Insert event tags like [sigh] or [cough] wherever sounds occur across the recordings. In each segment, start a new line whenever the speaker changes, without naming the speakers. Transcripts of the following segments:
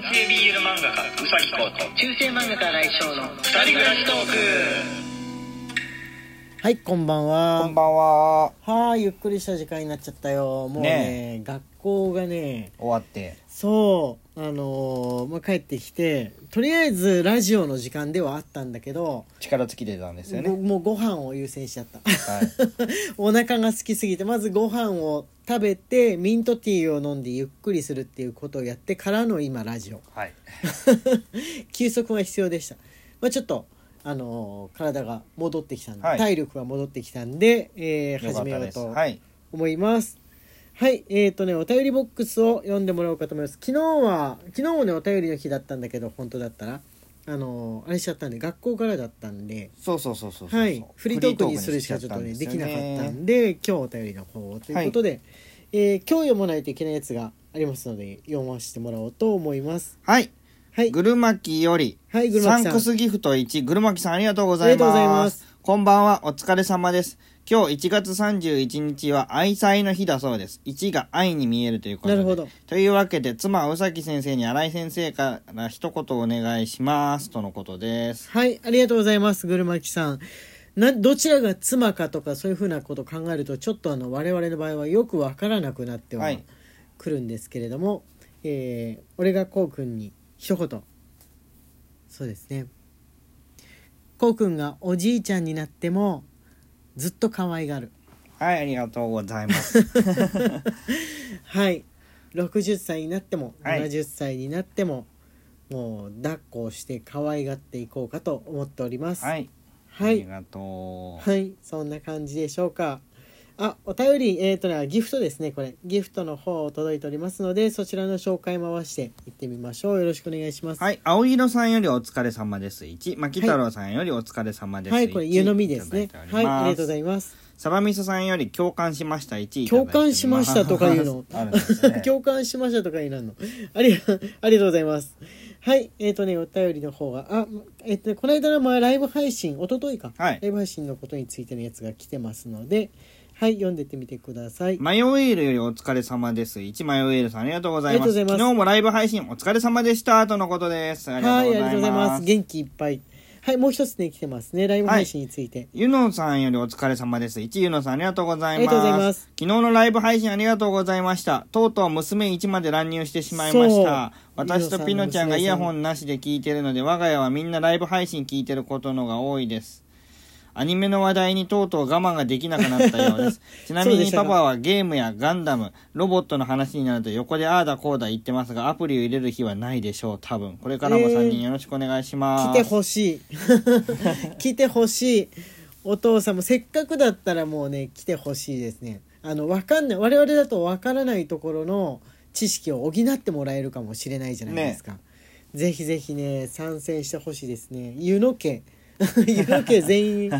男性 BL 漫画家うさぎこと
中世漫画家来翔の
二人暮らしトーク
はいこんばんは
こんばんは。
はあゆっくりした時間になっちゃったよもうね学校がね
終わって。
そうあのーまあ、帰ってきてとりあえずラジオの時間ではあったんだけど、
力尽きてたんですよ
ご
ね。
もうご飯を優先しちゃった
はい。[laughs]
お腹が空きすぎてまずご飯を食べてミントティーを飲んでゆっくりするっていうことをやってからの今ラジオ
はい。[laughs]
休息が必要でした、まあ、ちょっとあのー体が戻ってきたんで、
はい
体力が戻ってきたんで、えー。始めようと
はい。
思いますはいえーとねお便りボックスを読んでもらおうかと思います昨日は昨日もねお便りの日だったんだけど本当だったらあのーあれしちゃったんで学校からだったんで
そうそうそうそう。
はい、フリートークにするしかちょっとねできなかったん
で。
で今日お便りの方をということで、えー今日読まないといけないやつがありますので読ませてもらおうと思います
はい。
はい
ぐるまきより。
はいぐるまきさん
サンクスギフト1。ぐるまきさんありがとうござい
ありがとうござい
ま。
ますす
こんばんは。お疲れ様です。今日1月31日は愛妻の日だそうです。1が愛に見えるということで。
なるほど
というわけで、妻、宇崎先生に新井先生から一言お願いします。とのことです。
はいありがとうございますぐるまきさんなどちらが妻かとかそういうふうなことを考えるとちょっとあの我々の場合はよくわからなくなっては
はい
くるんですけれども、えー俺がこうくんに一言そうですねこうくんがおじいちゃんになってもずっと可愛がる
はい、ありがとうございます。
はい60歳になっても
はい
70歳になっても、もう抱っこをして可愛がっていこうかと思っております
はい。
はい
ありがとう。
はい、そんな感じでしょうか。あ、お便り、えっ、とね、ギフトですね、これ。ギフトの方届いておりますので、そちらの紹介回していってみましょう。よろしくお願いします。
はい、青色さんよりお疲れ様です。1、牧太郎さんよりお疲れ様です。
はい、これ、湯飲みですねはい、ありがとうございます。
サバミソさんより共感しました。1、
共感しましたとか言うの [laughs]
ね。[laughs]
共感しましたとかになるの。ありが、[laughs] ありがとうございます。はい、えっ、とね、お便りの方が、あ、えっ、とね、この間の前ライブ配信、一昨日か、
はい
ライブ配信のことについてのやつが来てますので、はい、読んでってみてください。
マヨエールよりお疲れ様です。1、マヨエールさんありがとうございます。
ありがとうございます
昨日もライブ配信お疲れ様でした。とのことです。ありが
はい、
とうござい
ありがとうござい
ま。
ますす。元気いっぱい。はい、もう一つね、来てますね。ライブ配信について。
ゆのさんよりお疲れ様です。1、ゆのさんありがとうございます。
ありがとうございます
昨日のライブ配信ありがとうございました。とうとう娘1まで乱入してしまいました。
そう
私とピノちゃんがイヤホンなしで聞いてるので、我が家はみんなライブ配信聞いてることのが多いです。アニメの話題にとうとう我慢ができなくなったようです。[laughs] ちなみにパパはゲームやガンダム、ロボットの話になると横でああだこうだ言ってますが、アプリを入れる日はないでしょう、多分。これからも3人よろしくお願いします。
来てほしい。[laughs] 来てほしい。お父さんもせっかくだったらもうね、来てほしいですね。あの、わかんない。我々だとわからないところの知識を補ってもらえるかもしれないじゃないですか。ぜひぜひね、参戦してほしいですね。湯の家。湯の家全員、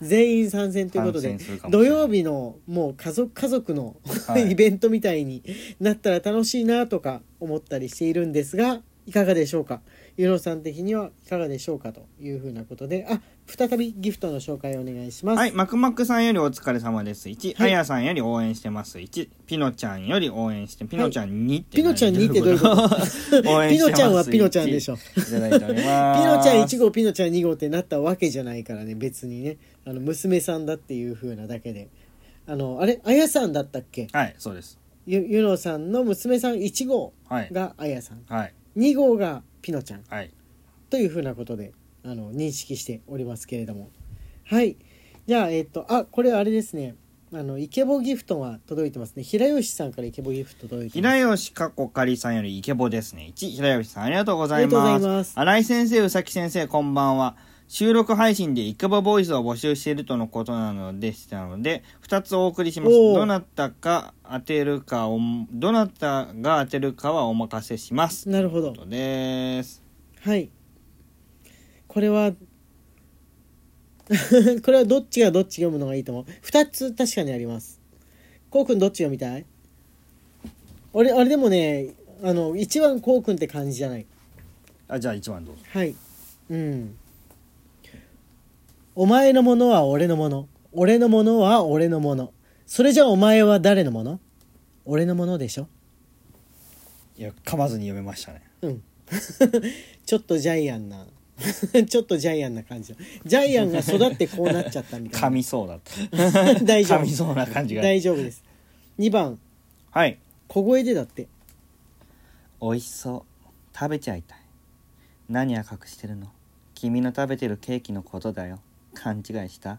全員参戦ということで土曜日のもう家族、家族の、
はい。[laughs]
イベントみたいになったら楽しいなとか思ったりしているんですがいかがでしょうか？ユノさん的にはいかがでしょうかというふうなことであ再びギフトの紹介をお願いします
はい、マクマクさんよりお疲れ様です。1、
はい
あやさんより応援してます。1、ピノちゃんより応援して、ピノちゃんにって、
ピノちゃんにってどういうこと？[laughs] ピノちゃんはピノちゃんでしょ
1いただいており
ピ
ます。
ノちゃん1号ピノちゃん2号ってなったわけじゃないからね別にねあの娘さんだっていうふうなだけであのあれ？あやさんだったっけ？
はい、そうです。
ゆゆのさんの娘さん1号
はい。
があやさん
はい。
2号がピノちゃん
はい。
というふうなことであの認識しておりますけれどもはいじゃあえっ、とあこれあれですねあのイケボギフトが届いてますね平吉さんからイケボギフト届いてます
平吉かこかりさんよりイケボですね。1、平吉さんありがとうございます。
ありがとうございます
新井先生、宇崎先生、こんばんは。収録配信でイケボボイスを募集しているとのことなのでしたので、2つお送りします。どなたか当てるかを、どなたが当てるかはお任せします。
なるほど
とです。
はいこれは [laughs] これはどっちがどっち読むのがいいと思う？2つ確かにありますこうくんどっち読みたい？俺あれでもねあの一番こうくんって感じじゃない
あ、じゃあ1番どうぞ。
はい。うん。お前のものは俺のもの。俺のものは俺のもの。それじゃお前は誰のもの？俺のものでしょ？
いや、噛まずに読めましたね。
うん。[laughs] ちょっとジャイアンな。[laughs] ちょっとジャイアンな感じ。のジャイアンが育ってこうなっちゃったみたい
噛みそうだった。
な [laughs] 大丈
噛みそうな感じ
夫
が。
大丈夫です。2番。
はい。
小声でだって。
美味しそう。食べちゃいたい。何や隠してるの？君の食べてるケーキのことだよ勘違いした？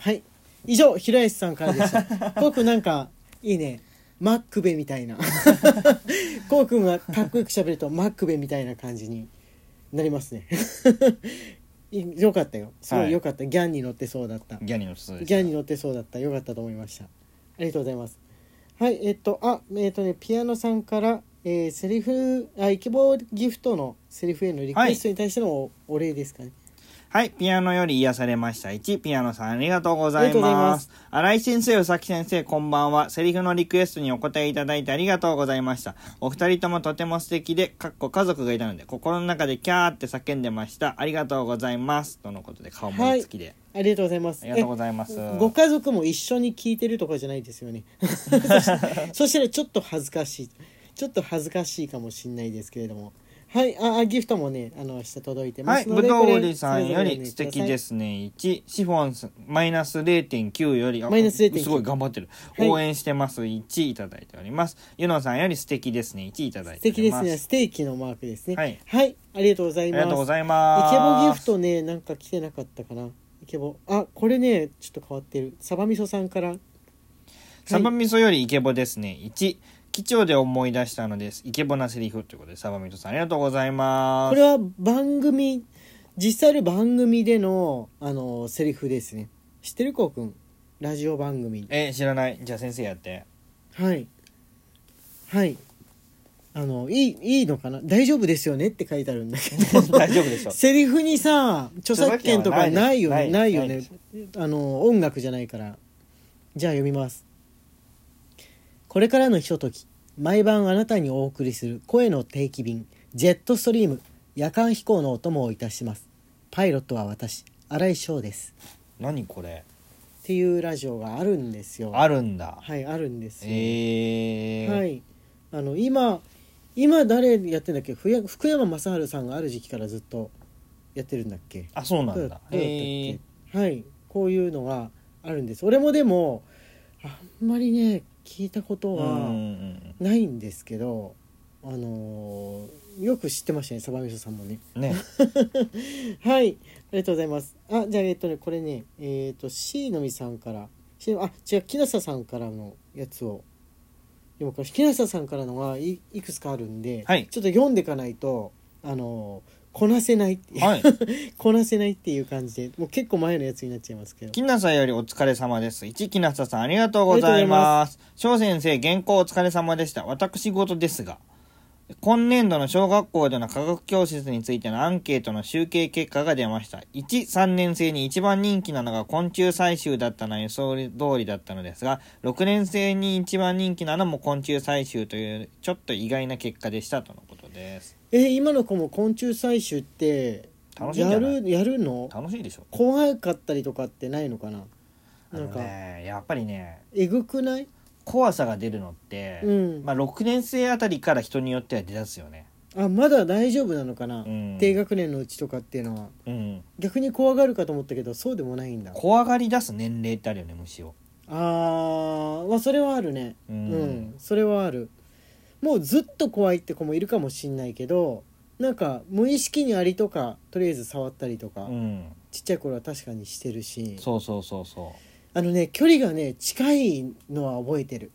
はい。以上平安さんからでした。こうくんなんかいいね。マックベみたいな。こうくんがかっこよく喋るとマックベみたいな感じになりますね。い [laughs] よかったよ。すごいよかった、ギャンに乗ってそうだった。
ギャニーの人で
ギャンに乗ってそうだった。よかったと思いました。ありがとうございます。はいえっとあえっとねピアノさんから、えーセリフあイケボギフトのセリフへのリクエストに対してのお,、お礼ですかね
はい、ピアノより癒されました。1、ピアノさん
ありがとうござい
ま。
ます
新井先生、宇崎先生、こんばんは。セリフのリクエストにお答えいただいてありがとうございました。お二人ともとても素敵で、かっこ家族がいたので、心の中でキャーって叫んでました。ありがとうございます。とのことで、顔も付きで。
ありがとうございます
ありがとうございます。
えご家族も一緒に聞いてるとかじゃないですよね [laughs] そしそしたらちょっと恥ずかしいちょっと恥ずかしいかもしれないですけれどもはいああギフトもねあの明日届いてま
はい、
すので、
ぶどう
これ
売りさんより素敵ですね。1、シフォンスマイナス0.9より、あ
マイナス0.9
すごい頑張ってる。
はい
応援してます。1いただいております。ゆのさんより素敵ですね。1いただい
素
ております。
敵ですねステーキのマークですね
はい、
ありがとうございます
ありがとうございます。
イケボギフトねなんか来てなかったかなイケボあこれねちょっと変わってるサバ味噌さんから
サバ味噌よりイケボですね。1、基調で思い出したのです。イケボなセリフということで、サバ味噌さんありがとうございます。
これは番組実際の番組でのあのセリフですね。知ってるこうくん？ラジオ番組。
え、知らない？じゃあ先生やって。
はい。はい。あのいいいいのかな？大丈夫ですよねって書いてあるんだけど。[laughs]
大丈夫でしょ。
セリフにさ著作権とかないよね。
ない
よね。あの音楽じゃないから。じゃあ読みますこれからのひととき毎晩あなたにお送りする声の定期便ジェットストリーム夜間飛行のお供をいたします。パイロットは私新井翔です。
何これ？
っていうラジオがあるんですよ。
あるんだ。
はいあるんですよ、
えー。
はい。あの今今誰やってんだっけ？福山雅治さんがある時期からずっとやってるんだっけ？
あ、そうなんだ。え
けはい。こういうのがあるんです。俺もでもあんまりね聞いたことは
ん
ないんですけど、あのーよく知ってましたねサバミソさんもね
うん。ね。[laughs]
はいありがとうございますあじゃあえっとねこれねえっ、と C のみさんから C あ違う木下さんからのやつを読むから木下さんからのがいいくつかあるんで、
はい
ちょっと読んでいかないとあのーこなせない
はい。[laughs]
こなせないっていう感じでもう結構前のやつになっちゃいますけど
きなさよりお疲れ様です。1、きなささんありがとうございます。翔先生、原稿お疲れ様でした。私事ですが、今年度の小学校での科学教室についてのアンケートの集計結果が出ました。1、3年生に一番人気なのが昆虫採集だったのは予想通りだったのですが、6年生に一番人気なのも昆虫採集という、ちょっと意外な結果でしたとのです。
えー今の子も昆虫採集ってや
楽しいんじゃない？
るやるの？
楽しいでしょ。
怖かったりとかってないのかな？
あの
なんか。
ね、やっぱりね、
えぐくない？
怖さが出るのって、
うん。
まあ、6年生あたりから人によっては出だすよね。
あまだ大丈夫なのかな、
うん。
低学年のうちとかっていうのは。
うん。
逆に怖がるかと思ったけどそうでもないんだ。
怖がり出す年齢ってあるよね虫を
あーまあそれはあるね。
う
うんん、それはあるもうずっと怖いって子もいるかもしんないけどなんか無意識にアリとかとりあえず触ったりとか、
うん。
ちっちゃい頃は確かにしてるし。
そうそうそうそ
あのね距離がね近いのは覚えてる。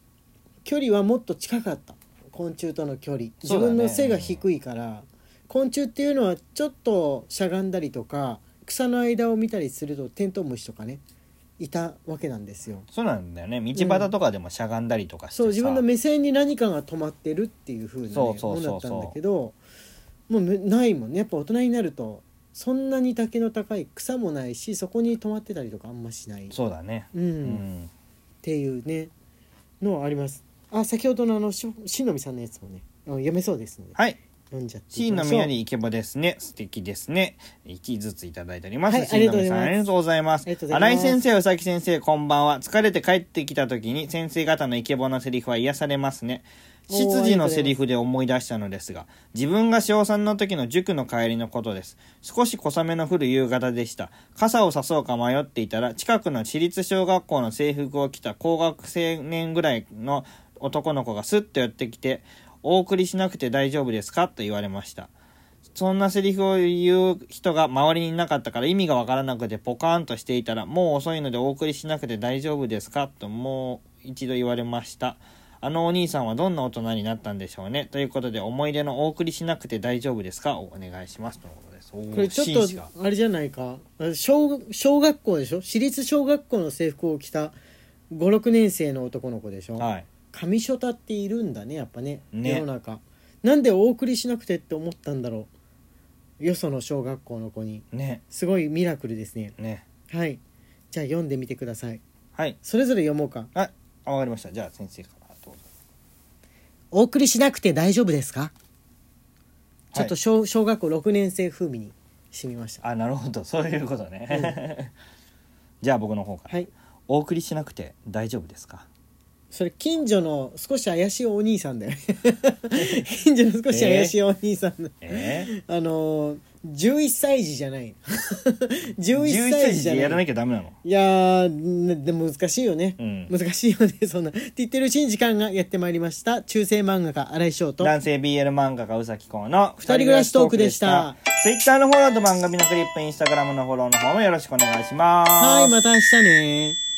距離はもっと近かった。昆虫との距離。自
そうだね
分の背が低いから、昆虫っていうのはちょっとしゃがんだりとか草の間を見たりするとテントウムシとかねいたわけなんですよ。
うそうなんだよね。道端とかでもしゃがんだりとかしてさ、
そう自分の目線に何かが止まってるっていう風な、ね、
そうそうそうそう。
ものだったんだけどもうめないもんね。やっぱ大人になるとそんなに丈の高い草もないしそこに止まってたりとかあんましない。
そうだね。
うん。
うん
っていうねのはあります。あ先ほどのあのししのみさんのやつもねあ読めそうですので。
はい
読んじゃって
の宮にイケボですね。素敵ですね。1ずついただいております。
はい
C の宮さんあ
ありが
とうございます
ありがとう。ございます
新井先生、宇崎先生、こんばんは。疲れて帰ってきた時に先生方のイケボのセリフは癒されますね。執事のセリフで思い出したのですが、自分が小3の時の塾の帰りのことです。少し小雨の降る夕方でした。傘を差そうか迷っていたら、近くの私立小学校の制服を着た高学生年ぐらいの男の子がスッと寄ってきて、お送りしなくて大丈夫ですか？と言われました。そんなセリフを言う人が周りにいなかったから意味がわからなくてポカーンとしていたら、もう遅いのでお送りしなくて大丈夫ですか？ともう一度言われました。あのお兄さんはどんな大人になったんでしょうね？ということで、思い出のお送りしなくて大丈夫ですか？をお願いします。とのことです。こ
これちょっとあれじゃないか小小学校でしょ？私立小学校の制服を着た56年生の男の子でしょ、
はい。
上書太っているんだねやっぱね
ね
世の中なんでお送りしなくてって思ったんだろうよその小学校の子に
ね。
すごいミラクルですね
ね。
はいじゃあ読んでみてください
はい。
それぞれ読もうか
あ、あわかりました。じゃあ先生からどうぞ。
お送りしなくて大丈夫ですか？ちょっと小,、小学校6年生風味にしてみました
あ、なるほど。そういうことね。[laughs] じゃあ僕の方から。
はい
お送りしなくて大丈夫ですか？
それ近所の少し怪しいお兄さんだよね。[laughs] 近所の少し怪しいお兄さんの、
え
あのー、11歳児じゃない11
11
歳
歳
児じゃな
児でやらないきゃダメなの？
いやでも難しいよね、
うん。
難しいよね [laughs] そんな。って言ってるうちに時間がやってまいりました。中世漫画家新井翔と。
男性 BL 漫画家宇崎公の
二人暮らしトークでした。
Twitter のフォローと番組のクリップ、Instagram のフォローの方もよろしくお願いします。
はいまた明日ね